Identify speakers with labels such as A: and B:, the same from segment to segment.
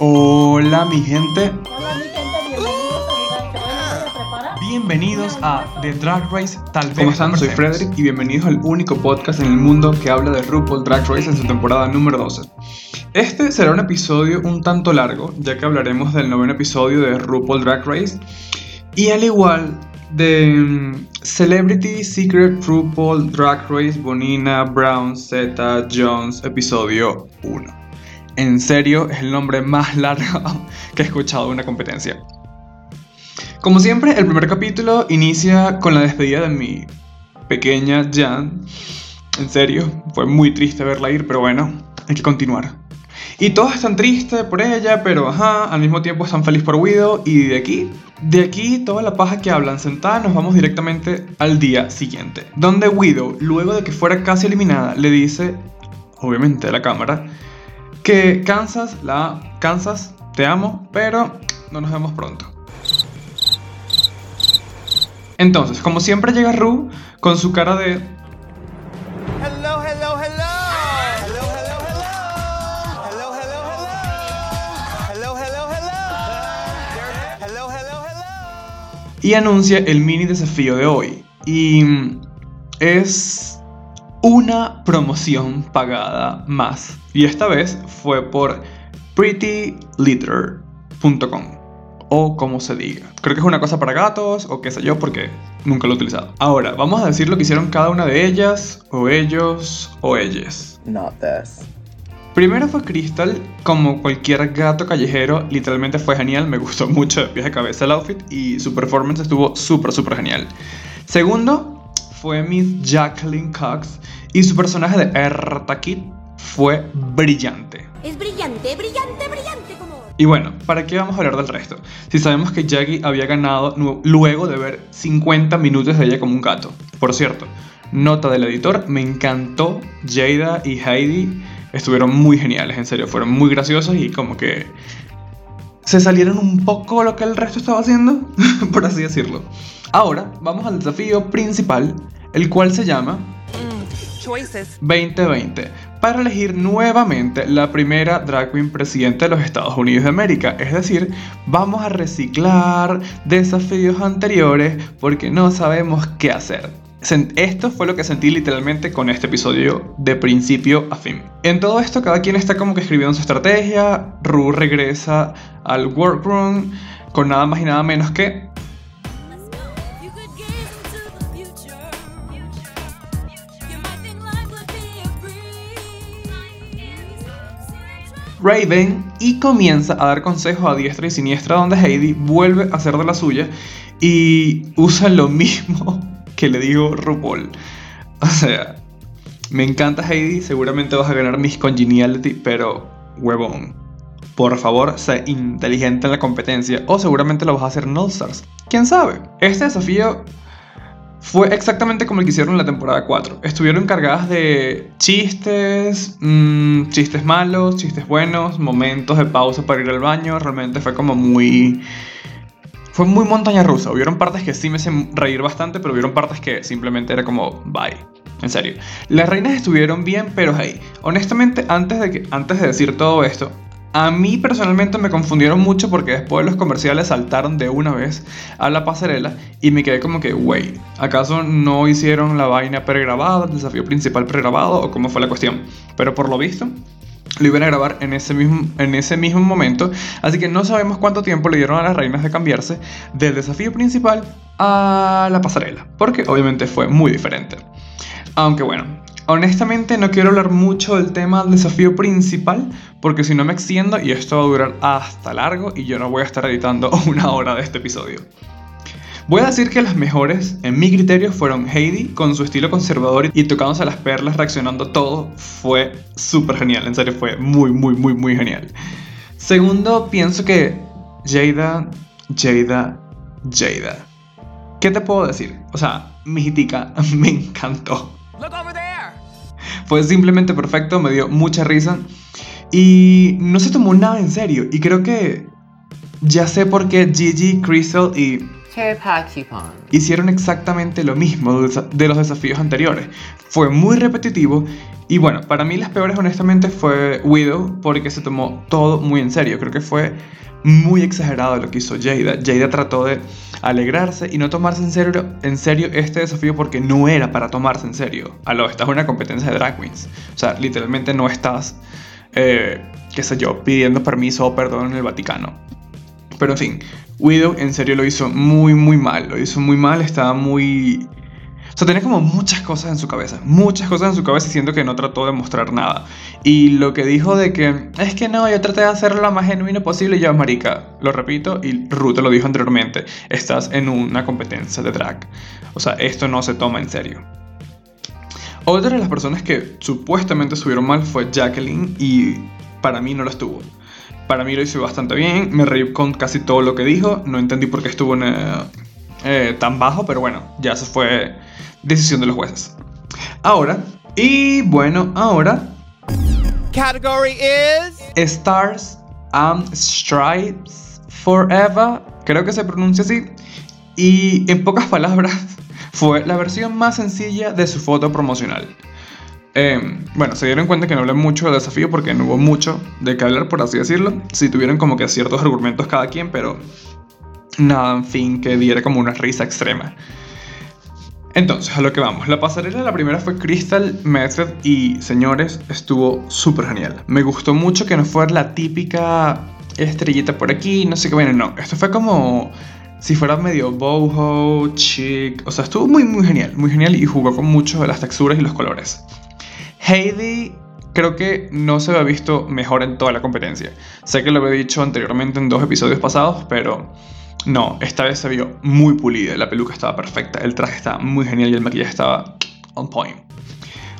A: Hola mi gente,
B: Hola mi gente, bienvenidos a
A: bienvenidos a The Drag Race Tal vez.
C: ¿Cómo están? Soy. Frederick y bienvenidos al único podcast en el mundo que habla de RuPaul Drag Race en su temporada número 12. Este será un episodio un tanto largo, ya que hablaremos del noveno episodio de RuPaul Drag Race y al igual de mm, Celebrity Secret RuPaul Drag Race Bonina Brown Z Jones episodio 1. En serio, es el nombre más largo que he escuchado de una competencia. Como siempre, el primer capítulo inicia con la despedida de mi pequeña Jan. En serio, fue muy triste verla ir, pero bueno, hay que continuar. Y todos están tristes por ella, pero ajá, al mismo tiempo están felices por Widow. Y de aquí, de aquí, toda la paja que hablan sentada, nos vamos directamente al día siguiente. Donde Widow, luego de que fuera casi eliminada, le dice, obviamente a la cámara, que Kansas, la Kansas, te amo, pero no nos vemos pronto. Entonces, como siempre llega Ru con su cara de
D: Hello, hello, hello. Hello, hello, hello. Hello, hello, hello. Hello, hello, hello. Hello, hello, hello.
C: y anuncia el mini desafío de hoy. Y es una promoción pagada más. Y esta vez fue por prettylitter.com o como se diga. Creo que es una cosa para gatos o qué sé yo porque nunca lo he utilizado. Ahora, vamos a decir lo que hicieron cada una de ellas o ellos o ellas.
E: Not this.
C: Primero fue Crystal, como cualquier gato callejero, literalmente fue genial, me gustó mucho de pies a cabeza el outfit y su performance estuvo súper, súper genial. Segundo fue Miss Jacqueline Cox y su personaje de Erta Kid fue brillante.
B: Es brillante, brillante, brillante como...
C: Y bueno, ¿para qué vamos a hablar del resto? Si sabemos que Jackie había ganado luego de ver 50 minutos de ella como un gato. Por cierto, nota del editor, me encantó Jada y Heidi. Estuvieron muy geniales, en serio, fueron muy graciosos y como que se salieron un poco de lo que el resto estaba haciendo, por así decirlo. Ahora, vamos al desafío principal, el cual se llama
F: choices.
C: 2020 para elegir nuevamente la primera drag queen presidente de los Estados Unidos de América. Es decir, vamos a reciclar desafíos anteriores porque no sabemos qué hacer. Esto fue lo que sentí literalmente con este episodio de principio a fin. En todo esto cada quien está como que escribiendo su estrategia, Ru regresa al workroom con nada más y nada menos que Raven y comienza a dar consejos a diestra y siniestra donde Heidi vuelve a hacer de la suya y usa lo mismo que le digo RuPaul. O sea, me encanta Heidi, seguramente vas a ganar Miss Congeniality, pero huevón. Por favor, sé inteligente en la competencia o seguramente lo vas a hacer en All Stars. ¿Quién sabe? Este desafío fue exactamente como el que hicieron en la temporada 4. Estuvieron cargadas de chistes, mm, chistes malos, chistes buenos, momentos de pausa para ir al baño. Realmente fue como muy... Fue muy montaña rusa. Hubieron partes que sí me hacen reír bastante, pero hubieron partes que simplemente era como bye. En serio. Las reinas estuvieron bien, pero hey, honestamente, antes de, que, antes de decir todo esto, a mí personalmente me confundieron mucho porque después los comerciales saltaron de una vez a la pasarela y me quedé como que, wey, ¿acaso no hicieron la vaina pregrabada, el desafío principal pregrabado o cómo fue la cuestión? Pero por lo visto, lo iban a grabar en ese, mismo, en ese mismo momento, así que no sabemos cuánto tiempo le dieron a las reinas de cambiarse del desafío principal a la pasarela, porque obviamente fue muy diferente. Aunque bueno, honestamente no quiero hablar mucho del tema del desafío principal, porque si no me extiendo y esto va a durar hasta largo y yo no voy a estar editando una hora de este episodio. Voy a decir que las mejores, en mi criterio, fueron Heidi con su estilo conservador y tocándose las perlas, reaccionando todo. Fue súper genial, en serio, fue muy, muy, muy, muy genial. Segundo, pienso que Jada, Jada, Jada. ¿Qué te puedo decir? O sea, mi jitica me encantó.
F: Look over there.
C: Fue simplemente perfecto, me dio mucha risa. Y no se tomó nada en serio. Y creo que ya sé por qué Gigi, Crystal y hicieron exactamente lo mismo de los desafíos anteriores. Fue muy repetitivo y bueno, para mí las peores honestamente fue Widow porque se tomó todo muy en serio. Creo que fue muy exagerado lo que hizo Jada. Jada trató de alegrarse y no tomarse en serio, en serio este desafío porque no era para tomarse en serio. Aló, esta es una competencia de drag queens. O sea, literalmente no estás, eh, qué sé yo, pidiendo permiso o perdón en el Vaticano. Pero en fin, Widow en serio lo hizo muy, muy mal. Lo hizo muy mal, estaba muy... O sea, tenía como muchas cosas en su cabeza. Muchas cosas en su cabeza siento que no trató de mostrar nada. Y lo que dijo de que es que no, yo traté de hacerlo lo más genuino posible y ya, marica. Lo repito y Ruth lo dijo anteriormente. Estás en una competencia de drag. O sea, esto no se toma en serio. Otra de las personas que supuestamente estuvieron mal fue Jacqueline y para mí no lo estuvo. Para mí lo hizo bastante bien, me reí con casi todo lo que dijo, no entendí por qué estuvo en, eh, eh, tan bajo, pero bueno, ya eso fue decisión de los jueces. Ahora, y bueno, ahora,
D: Category is.
C: Stars and Stripes Forever, creo que se pronuncia así, y en pocas palabras, fue la versión más sencilla de su foto promocional. Eh, bueno, se dieron cuenta que no hablé mucho del desafío porque no hubo mucho de qué hablar, por así decirlo. Sí tuvieron como que ciertos argumentos cada quien, pero nada, en fin, que diera como una risa extrema. Entonces, a lo que vamos. La pasarela, la primera fue Crystal Method y, señores, estuvo súper genial. Me gustó mucho que no fuera la típica estrellita por aquí, no sé qué, bueno, no. Esto fue como si fuera medio boho, chic. O sea, estuvo muy, muy genial, muy genial y jugó con mucho de las texturas y los colores. Heidi creo que no se había visto mejor en toda la competencia. Sé que lo había dicho anteriormente en dos episodios pasados, pero no, esta vez se vio muy pulida. La peluca estaba perfecta, el traje estaba muy genial y el maquillaje estaba on point.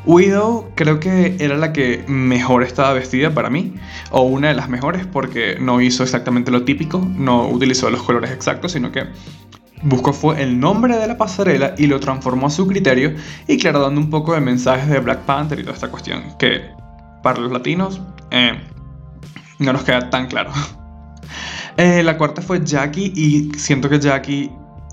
C: Widow creo que era la que mejor estaba vestida para mí, o una de las mejores porque no hizo exactamente lo típico, no utilizó los colores exactos, sino que buscó fue el nombre de la pasarela y lo transformó a su criterio y claro, dando un poco de mensajes de Black Panther y toda esta cuestión que para los latinos eh, no nos queda tan claro. Eh, la cuarta fue Jackie y siento que Jackie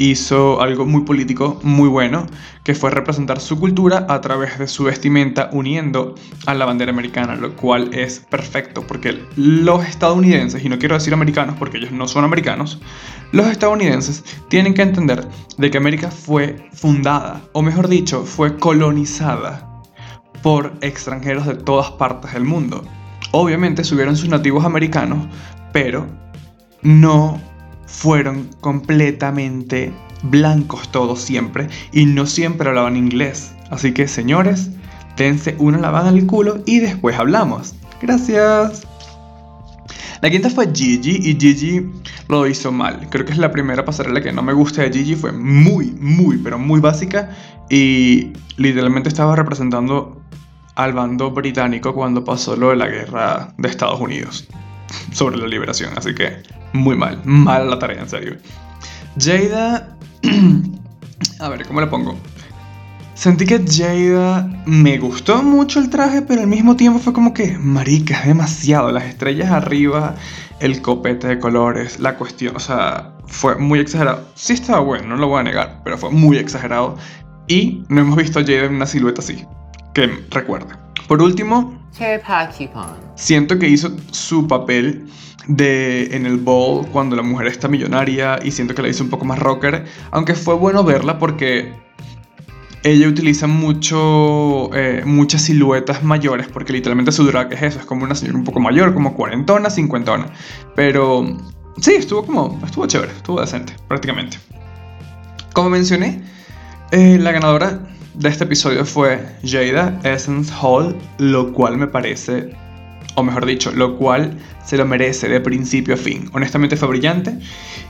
C: hizo algo muy político, muy bueno, que fue representar su cultura a través de su vestimenta uniendo a la bandera americana, lo cual es perfecto porque los estadounidenses, y no quiero decir americanos porque ellos no son americanos, los estadounidenses tienen que entender de que América fue fundada, o mejor dicho, fue colonizada por extranjeros de todas partes del mundo. Obviamente subieron sus nativos americanos, pero no fueron completamente blancos todos siempre y no siempre hablaban inglés. Así que señores, dense una lavada al culo y después hablamos. Gracias. La quinta fue Gigi y Gigi lo hizo mal. Creo que es la primera pasarela que no me gusta de Gigi. Fue muy, muy, pero muy básica y literalmente estaba representando al bando británico cuando pasó lo de la guerra de Estados Unidos sobre la liberación. Así que muy mal, mal la tarea, en serio. Jada, a ver, ¿cómo le pongo? Sentí que Jada me gustó mucho el traje, pero al mismo tiempo fue como que, marica, es demasiado. Las estrellas arriba, el copete de colores, la cuestión, o sea, fue muy exagerado. Sí estaba bueno, no lo voy a negar, pero fue muy exagerado. Y no hemos visto a Jada en una silueta así, que recuerde. Por último, siento que hizo su papel de en el bowl cuando la mujer está millonaria y siento que la hizo un poco más rocker, aunque fue bueno verla porque ella utiliza mucho eh, muchas siluetas mayores porque literalmente su drag es eso, es como una señora un poco mayor, como cuarentona, cincuentona, pero sí, estuvo como estuvo chévere, estuvo decente prácticamente. Como mencioné, eh, la ganadora de este episodio fue Jada Essence Hall, lo cual me parece, o mejor dicho, lo cual se lo merece de principio a fin. Honestamente fue brillante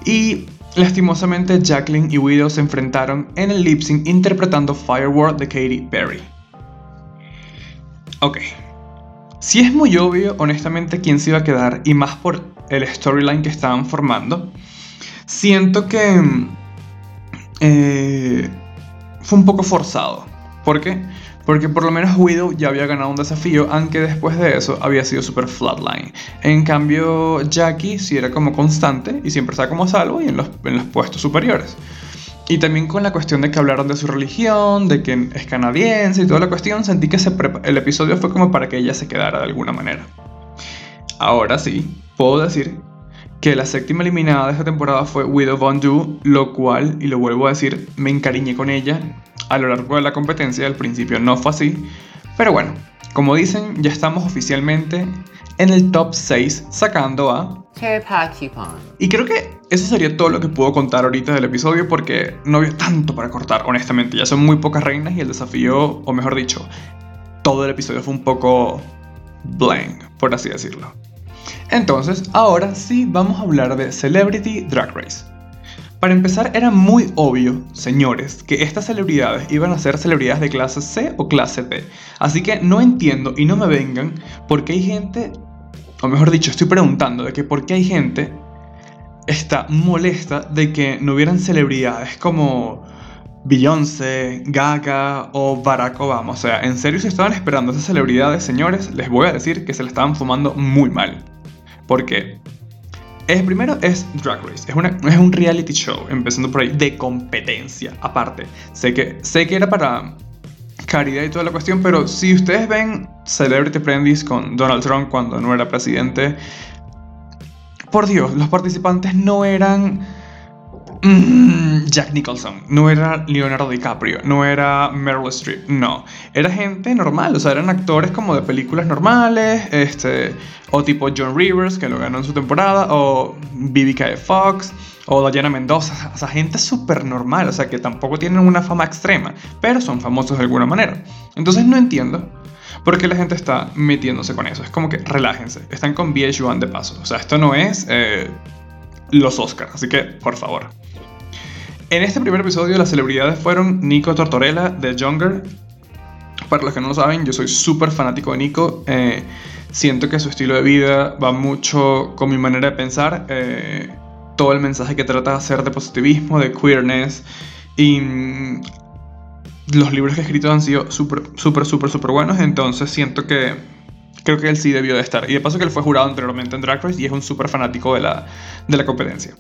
C: y lastimosamente Jacqueline y Widow se enfrentaron en el lip sync interpretando Firework de Katy Perry. Ok. Si es muy obvio, honestamente, quién se iba a quedar y más por el storyline que estaban formando, siento que... mm, eh, fue un poco forzado. ¿Por qué? Porque por lo menos Widow ya había ganado un desafío, aunque después de eso había sido super flatline. En cambio, Jackie sí era como constante y siempre estaba como a salvo y en los, en los puestos superiores. Y también con la cuestión de que hablaron de su religión, de que es canadiense y toda la cuestión, sentí que el episodio fue como para que ella se quedara de alguna manera. Ahora sí, puedo decir que la séptima eliminada de esta temporada fue Widow Von Du, lo cual, y lo vuelvo a decir, me encariñé con ella a lo largo de la competencia. Al principio no fue así, pero bueno, como dicen, ya estamos oficialmente en el top 6, sacando a y creo que eso sería todo lo que puedo contar ahorita del episodio porque no había tanto para cortar, honestamente. Ya son muy pocas reinas y el desafío, o mejor dicho, todo el episodio fue un poco blank, por así decirlo. Entonces, ahora sí vamos a hablar de Celebrity Drag Race. Para empezar, era muy obvio, señores, que estas celebridades iban a ser celebridades de clase C o clase D. Así que no entiendo y no me vengan porque hay gente, o mejor dicho, estoy preguntando de que por qué hay gente está molesta de que no hubieran celebridades como Beyoncé, Gaga o Barack Obama. O sea, en serio, si estaban esperando esas celebridades, señores, les voy a decir que se la estaban fumando muy mal. Porque es, primero es Drag Race, es, una, es un reality show, empezando por ahí, de competencia. Aparte, sé que, sé que era para caridad y toda la cuestión, pero si ustedes ven Celebrity Apprentice con Donald Trump cuando no era presidente, por Dios, los participantes no eran mm, Jack Nicholson, no era Leonardo DiCaprio, no era Meryl Streep, no. Era gente normal, o sea, eran actores como de películas normales, este, o tipo John Rivers, que lo ganó en su temporada, o BBK Fox, o Diana Mendoza, o sea, gente súper normal, o sea, que tampoco tienen una fama extrema, pero son famosos de alguna manera. Entonces no entiendo por qué la gente está metiéndose con eso. Es como que relájense, están con VH1 de paso, o sea, esto no es eh, los Oscars, así que por favor. En este primer episodio las celebridades fueron Nico Tortorella de Younger. Para los que no lo saben, yo soy súper fanático de Nico. eh, siento que su estilo de vida va mucho con mi manera de pensar. eh, todo el mensaje que trata de hacer de positivismo, de queerness. Y mm, los libros que ha escrito han sido súper, súper, súper, súper buenos. Entonces siento que creo que él sí debió de estar. Y de paso que él fue jurado anteriormente en Drag Race y es un súper fanático de la, de la competencia.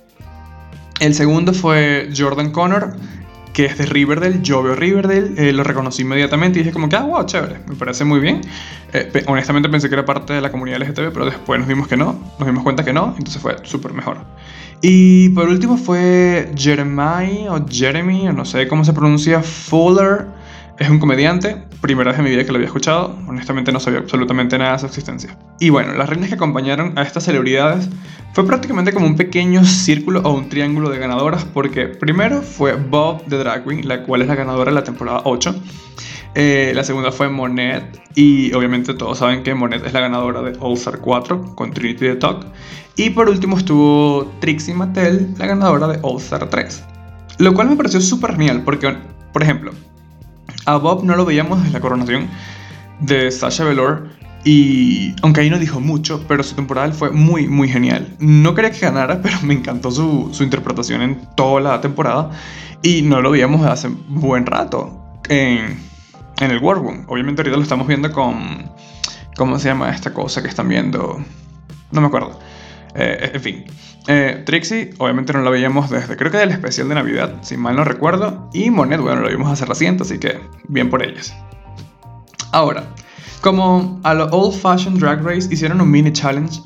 C: El segundo fue Jordan Connor, que es de Riverdale. Yo veo Riverdale, eh, lo reconocí inmediatamente y dije como que, ah, wow, chévere, me parece muy bien. Eh, pe- honestamente pensé que era parte de la comunidad LGTB, pero después nos dimos que no, nos dimos cuenta que no, entonces fue súper mejor. Y por último fue Jeremy o Jeremy, o no sé cómo se pronuncia, Fuller. Es un comediante, primera vez en mi vida que lo había escuchado, honestamente no sabía absolutamente nada de su existencia. Y bueno, las reinas que acompañaron a estas celebridades fue prácticamente como un pequeño círculo o un triángulo de ganadoras, porque primero fue Bob de Drag Queen, la cual es la ganadora de la temporada 8. Eh, la segunda fue Monet, y obviamente todos saben que Monet es la ganadora de All Star 4 con Trinity the Talk. Y por último estuvo Trixie Mattel, la ganadora de All Star 3. Lo cual me pareció súper genial, porque, por ejemplo, a Bob no lo veíamos desde la coronación de Sasha Velour. Y aunque ahí no dijo mucho, pero su temporada fue muy, muy genial. No quería que ganara, pero me encantó su, su interpretación en toda la temporada. Y no lo veíamos hace buen rato en, en el War Room. Obviamente ahorita lo estamos viendo con... ¿Cómo se llama esta cosa que están viendo? No me acuerdo. Eh, en fin. Eh, Trixie, obviamente no la veíamos desde, creo que del especial de Navidad, si mal no recuerdo. Y Monet, bueno, lo vimos hace reciente, así que bien por ellas. Ahora, como a lo Old Fashioned Drag Race hicieron un mini challenge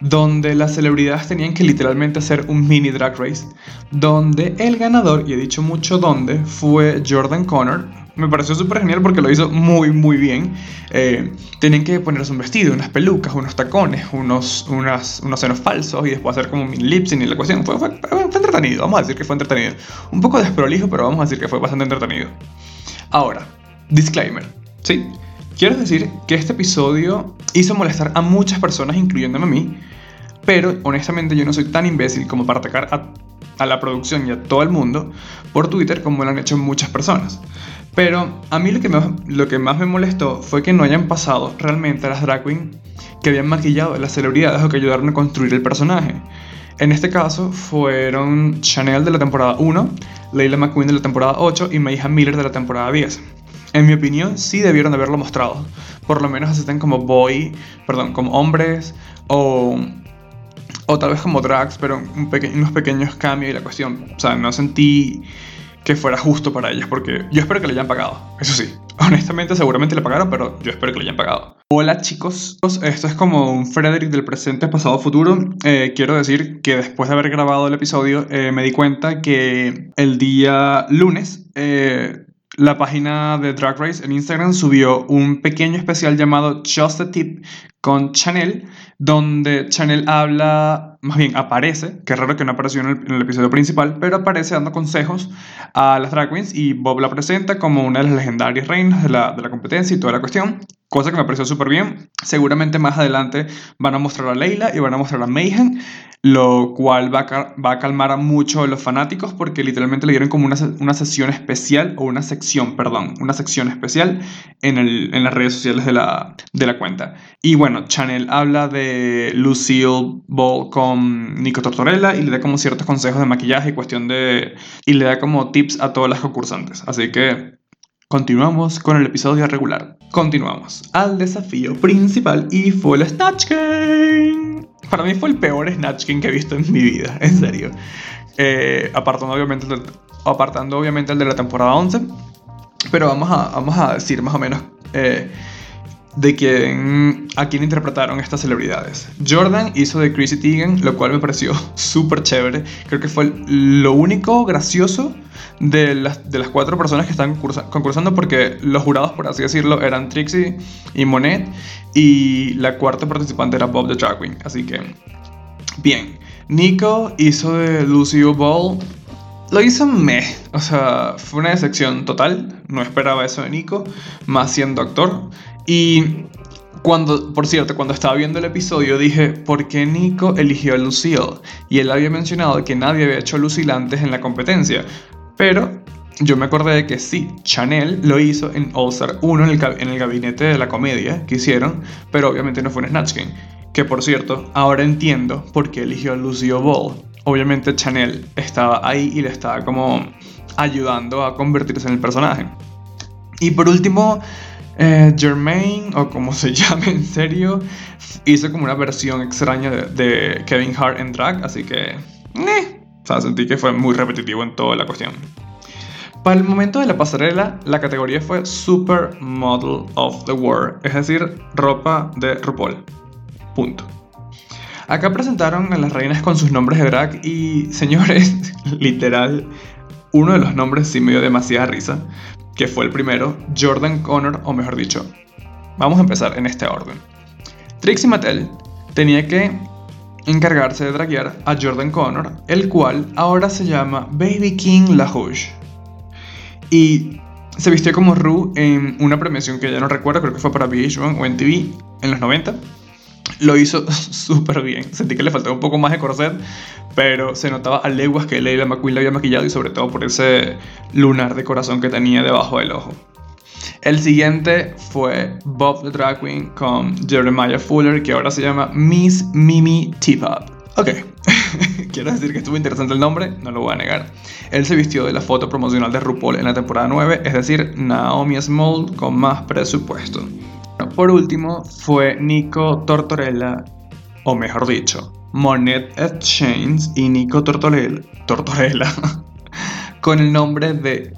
C: donde las celebridades tenían que literalmente hacer un mini drag race, donde el ganador, y he dicho mucho dónde, fue Jordan Connor. Me pareció súper genial porque lo hizo muy, muy bien. Eh, tenían que ponerse un vestido, unas pelucas, unos tacones, unos, unas, unos senos falsos y después hacer como un mini lip sync y la cuestión. Fue, fue, fue entretenido, vamos a decir que fue entretenido. Un poco desprolijo, pero vamos a decir que fue bastante entretenido. Ahora, disclaimer, ¿sí? Quiero decir que este episodio hizo molestar a muchas personas, incluyéndome a mí, pero honestamente yo no soy tan imbécil como para atacar a, a la producción y a todo el mundo por Twitter como lo han hecho muchas personas. Pero a mí lo que, más, lo que más me molestó fue que no hayan pasado realmente a las drag queen que habían maquillado a las celebridades o que ayudaron a construir el personaje. En este caso fueron Chanel de la temporada 1, Leila McQueen de la temporada 8 y Mayha Miller de la temporada 10. en mi opinión, sí debieron de haberlo mostrado. Por lo menos asisten como boy, perdón, como hombres o, o tal vez como drags, pero un peque- unos pequeños cambios y la cuestión. O sea, no sentí que fuera justo para ellos, porque yo espero que le hayan pagado. Eso sí, honestamente, seguramente le pagaron, pero yo espero que le hayan pagado. Hola chicos, esto es como un Frederick del presente, pasado, futuro. Eh, quiero decir que después de haber grabado el episodio, eh, me di cuenta que el día lunes eh, la página de Drag Race en Instagram subió un pequeño especial llamado Just a Tip con Chanel, donde Chanel habla, más bien aparece, que raro que no apareció en el, episodio principal, pero aparece dando consejos a las drag queens y Bob la presenta como una de las legendarias reinas de la, de la competencia y toda la cuestión. Cosa que me pareció súper bien. Seguramente más adelante van a mostrar a Leila y van a mostrar a Mayhem, lo cual va a, va a calmar a mucho a los fanáticos porque literalmente le dieron como una, una sesión especial, o una sección, perdón, una sección especial en, el- en las redes sociales de la, de la cuenta. Y bueno, Chanel habla de Lucille Ball con Nico Tortorella y le da como ciertos consejos de maquillaje y cuestión de... y le da como tips a todas las concursantes. Así que Continuamos con el episodio regular. Continuamos al desafío principal y fue el Snatch Game. Para mí fue el peor Snatch Game que he visto en mi vida, en serio. Eh, apartando, obviamente, el apartando obviamente el de la temporada 11. Pero vamos a, vamos a decir más o menos eh, de quién, a quién interpretaron estas celebridades. Jordan hizo de Chrissy Teigen, lo cual me pareció súper chévere. Creo que fue lo único gracioso de las, de las cuatro personas que están concursa- concursando porque los jurados, por así decirlo, eran Trixie y Monet y la cuarta participante era Bob the Drag Queen. Así que, bien. Nico hizo de Lucio Ball. Lo hizo meh, o sea, fue una decepción total. No esperaba eso de Nico, más siendo actor. Y cuando, por cierto, cuando estaba viendo el episodio dije, ¿por qué Nico eligió a Lucille? Y él había mencionado que nadie había hecho Lucille antes en la competencia. Pero yo me acordé de que sí, Chanel lo hizo en All Star 1 en el, en el gabinete de la comedia que hicieron, pero obviamente no fue en Snatch Game. Que por cierto, ahora entiendo por qué eligió a Lucio Ball. Obviamente Chanel estaba ahí y le estaba como ayudando a convertirse en el personaje. Y por último, eh, Jermaine, o como se llame en serio, hizo como una versión extraña de, Kevin Hart en drag, así que... eh, o sea, sentí que fue muy repetitivo en toda la cuestión. Para el momento de la pasarela, la categoría fue Super Model of the World, es decir, ropa de RuPaul. Punto. Acá presentaron a las reinas con sus nombres de drag y, señores, literal, uno de los nombres sí me dio demasiada risa, que fue el primero, Jordan Connor, o mejor dicho, vamos a empezar en este orden. Trixie Mattel tenía que encargarse de draguear a Jordan Connor, el cual ahora se llama Baby King LaHouche. Y se vistió como Ru en una premiación que ya no recuerdo, creo que fue para VH1 o MTV en los 90. Lo hizo súper bien. Sentí que le faltaba un poco más de corset, pero se notaba a leguas que Leila McQueen la había maquillado y sobre todo por ese lunar de corazón que tenía debajo del ojo. El siguiente fue Bob the Drag Queen con Jeremiah Fuller, que ahora se llama Miss Mimi Teapot. Ok, quiero decir que estuvo interesante el nombre, no lo voy a negar. Él se vistió de la foto promocional de RuPaul en la temporada 9, es decir, Naomi Small con más presupuesto. Por último, fue Nico Tortorella, o mejor dicho, Monet Exchange y Nico Tortorella, Tortorella con el nombre de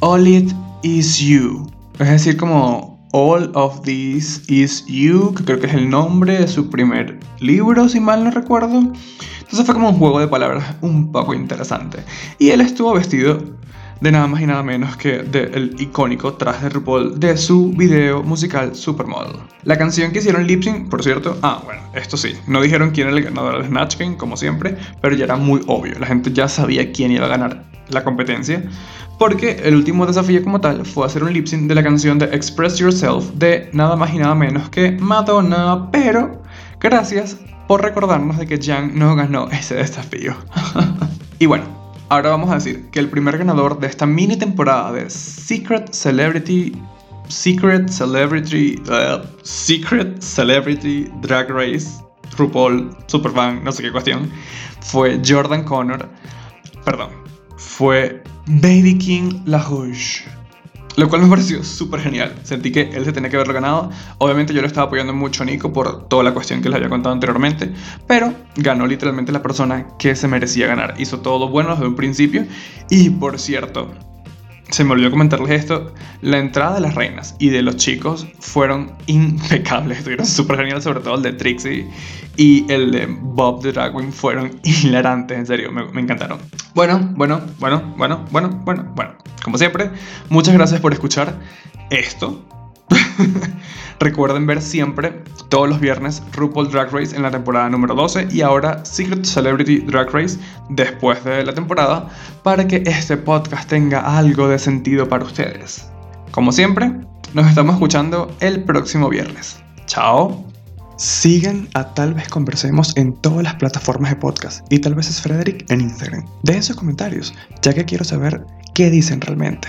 C: All It Is You. Es decir, como All of This Is You, que creo que es el nombre de su primer libro, si mal no recuerdo. Entonces fue como un juego de palabras un poco interesante. Y él estuvo vestido de nada más y nada menos que del icónico traje de RuPaul de su video musical Supermodel. La canción que hicieron lip sync, por cierto, ah, bueno, esto sí, no dijeron quién era el ganador del Snatch Game, como siempre, pero ya era muy obvio, la gente ya sabía quién iba a ganar la competencia, porque el último desafío como tal fue hacer un lip sync de la canción de Express Yourself de nada más y nada menos que Madonna, pero gracias por recordarnos de que Jan no ganó ese desafío. y bueno, ahora vamos a decir que el primer ganador de esta mini temporada de Secret Celebrity Secret Celebrity uh, Secret Celebrity Drag Race RuPaul Superfan, no sé qué cuestión, fue Jordan Connor. Perdón, fue Baby King LaHouche. Lo cual me pareció súper genial. Sentí que él se tenía que haberlo ganado. Obviamente yo le estaba apoyando mucho a Nico por toda la cuestión que les había contado anteriormente. Pero ganó literalmente la persona que se merecía ganar. Hizo todo bueno desde un principio. Y por cierto, se me olvidó comentarles esto. La entrada de las reinas y de los chicos fueron impecables. Estuvieron súper geniales, sobre todo el de Trixie y el de Bob the Dragwing fueron hilarantes, en serio, me, me encantaron. Bueno, bueno, bueno, bueno, bueno, bueno, bueno. Como siempre, muchas gracias por escuchar esto. Recuerden ver siempre, todos los viernes, RuPaul Drag Race en la temporada número 12 y ahora Secret Celebrity Drag Race después de la temporada para que este podcast tenga algo de sentido para ustedes. Como siempre, nos estamos escuchando el próximo viernes. Chao. Sigan a Tal vez Conversemos en todas las plataformas de podcast y tal vez es Frederick en Instagram. Dejen sus comentarios, ya que quiero saber qué dicen realmente.